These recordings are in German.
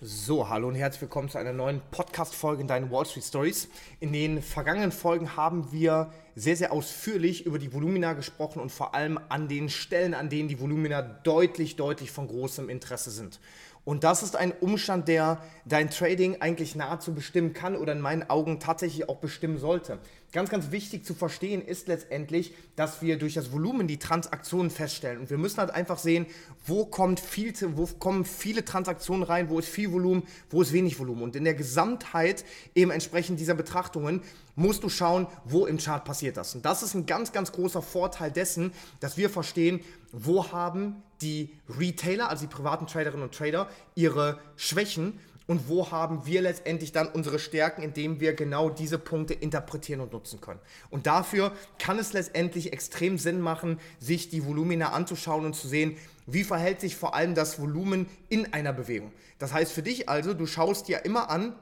So, hallo und herzlich willkommen zu einer neuen Podcast-Folge in deinen Wall Street Stories. In den vergangenen Folgen haben wir sehr, sehr ausführlich über die Volumina gesprochen und vor allem an den Stellen, an denen die Volumina deutlich, deutlich von großem Interesse sind. Und das ist ein Umstand, der dein Trading eigentlich nahezu bestimmen kann oder in meinen Augen tatsächlich auch bestimmen sollte. Ganz, ganz wichtig zu verstehen ist letztendlich, dass wir durch das Volumen die Transaktionen feststellen. Und wir müssen halt einfach sehen, wo, kommt viel, wo kommen viele Transaktionen rein, wo ist viel Volumen, wo ist wenig Volumen. Und in der Gesamtheit eben entsprechend dieser Betrachtungen musst du schauen, wo im Chart passiert das. Und das ist ein ganz, ganz großer Vorteil dessen, dass wir verstehen, wo haben die Retailer, also die privaten Traderinnen und Trader, ihre Schwächen und wo haben wir letztendlich dann unsere Stärken, indem wir genau diese Punkte interpretieren und nutzen können. Und dafür kann es letztendlich extrem Sinn machen, sich die Volumina anzuschauen und zu sehen, wie verhält sich vor allem das Volumen in einer Bewegung. Das heißt für dich also, du schaust dir immer an,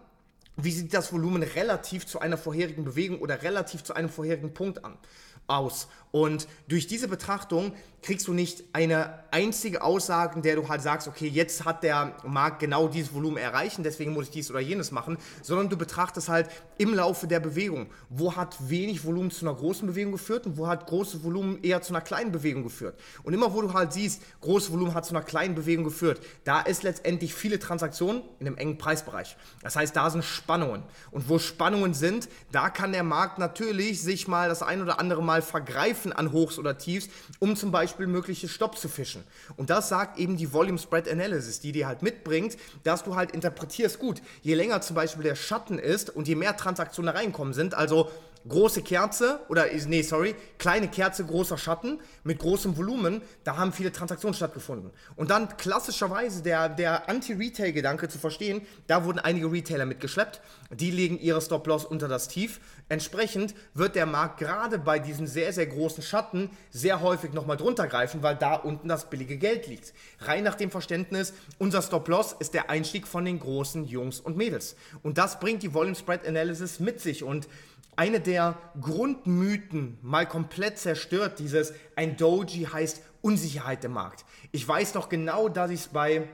wie sieht das Volumen relativ zu einer vorherigen Bewegung oder relativ zu einem vorherigen Punkt an aus. Und durch diese Betrachtung kriegst du nicht eine einzige Aussage, in der du halt sagst, okay, jetzt hat der Markt genau dieses Volumen erreichen, deswegen muss ich dies oder jenes machen, sondern du betrachtest halt im Laufe der Bewegung, wo hat wenig Volumen zu einer großen Bewegung geführt und wo hat großes Volumen eher zu einer kleinen Bewegung geführt. Und immer wo du halt siehst, großes Volumen hat zu einer kleinen Bewegung geführt, da ist letztendlich viele Transaktionen in einem engen Preisbereich. Das heißt, da sind Spannungen. Und wo Spannungen sind, da kann der Markt natürlich sich mal das ein oder andere Mal vergreifen an Hochs oder Tiefs, um zum Beispiel mögliche Stopp zu fischen. Und das sagt eben die Volume Spread Analysis, die dir halt mitbringt, dass du halt interpretierst, gut, je länger zum Beispiel der Schatten ist und je mehr Transaktionen reinkommen sind, also große Kerze oder nee, sorry, kleine Kerze, großer Schatten mit großem Volumen, da haben viele Transaktionen stattgefunden. Und dann klassischerweise der, der Anti-Retail-Gedanke zu verstehen, da wurden einige Retailer mitgeschleppt, die legen ihre Stop-Loss unter das Tief. Entsprechend wird der Markt gerade bei diesen sehr, sehr großen Schatten sehr häufig nochmal drunter greifen, weil da unten das billige Geld liegt. Rein nach dem Verständnis, unser Stop-Loss ist der Einstieg von den großen Jungs und Mädels. Und das bringt die Volume Spread Analysis mit sich und eine der Grundmythen mal komplett zerstört, dieses ein Doji heißt Unsicherheit im Markt. Ich weiß noch genau, dass ich es bei,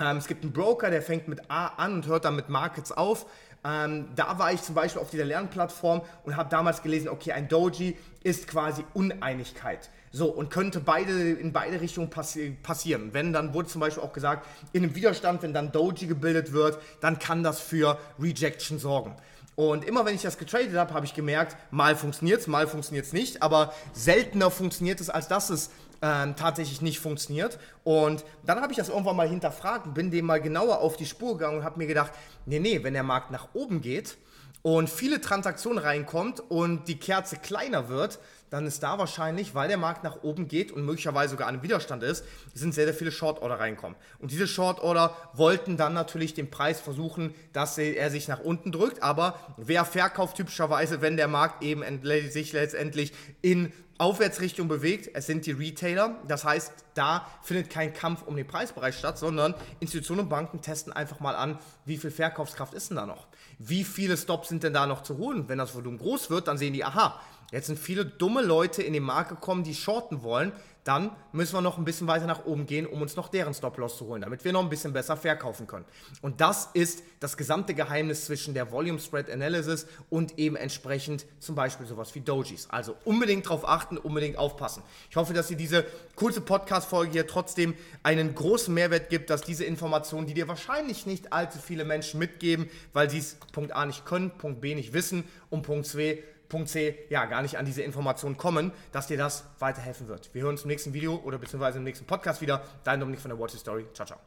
ähm, es gibt einen Broker, der fängt mit A an und hört dann mit Markets auf. Ähm, da war ich zum Beispiel auf dieser Lernplattform und habe damals gelesen, okay, ein Doji ist quasi Uneinigkeit. So, und könnte beide in beide Richtungen passi passieren. Wenn, dann wurde zum Beispiel auch gesagt, in einem Widerstand, wenn dann Doji gebildet wird, dann kann das für Rejection sorgen. Und immer wenn ich das getradet habe, habe ich gemerkt, mal funktioniert es, mal funktioniert es nicht, aber seltener funktioniert es, als dass es ähm, tatsächlich nicht funktioniert. Und dann habe ich das irgendwann mal hinterfragt bin dem mal genauer auf die Spur gegangen und habe mir gedacht, nee, nee, wenn der Markt nach oben geht, und viele Transaktionen reinkommt und die Kerze kleiner wird, dann ist da wahrscheinlich, weil der Markt nach oben geht und möglicherweise sogar ein Widerstand ist, sind sehr, sehr viele Short Order reinkommen. Und diese Short Order wollten dann natürlich den Preis versuchen, dass er sich nach unten drückt. Aber wer verkauft typischerweise, wenn der Markt eben sich letztendlich in Aufwärtsrichtung bewegt, es sind die Retailer. Das heißt, da findet kein Kampf um den Preisbereich statt, sondern Institutionen und Banken testen einfach mal an, wie viel Verkaufskraft ist denn da noch? Wie viele Stops sind denn da noch zu holen? Wenn das Volumen groß wird, dann sehen die, aha, jetzt sind viele dumme Leute in den Markt gekommen, die shorten wollen dann müssen wir noch ein bisschen weiter nach oben gehen, um uns noch deren Stop-Loss zu holen, damit wir noch ein bisschen besser verkaufen können. Und das ist das gesamte Geheimnis zwischen der Volume Spread Analysis und eben entsprechend zum Beispiel sowas wie Dojis. Also unbedingt darauf achten, unbedingt aufpassen. Ich hoffe, dass dir diese kurze Podcast-Folge hier trotzdem einen großen Mehrwert gibt, dass diese Informationen, die dir wahrscheinlich nicht allzu viele Menschen mitgeben, weil sie es Punkt A nicht können, Punkt B nicht wissen und Punkt 2 Punkt C ja gar nicht an diese Informationen kommen, dass dir das weiterhelfen wird. Wir hören uns im nächsten Video oder beziehungsweise im nächsten Podcast wieder. Dein Dominik von der Watch Story. Ciao, ciao.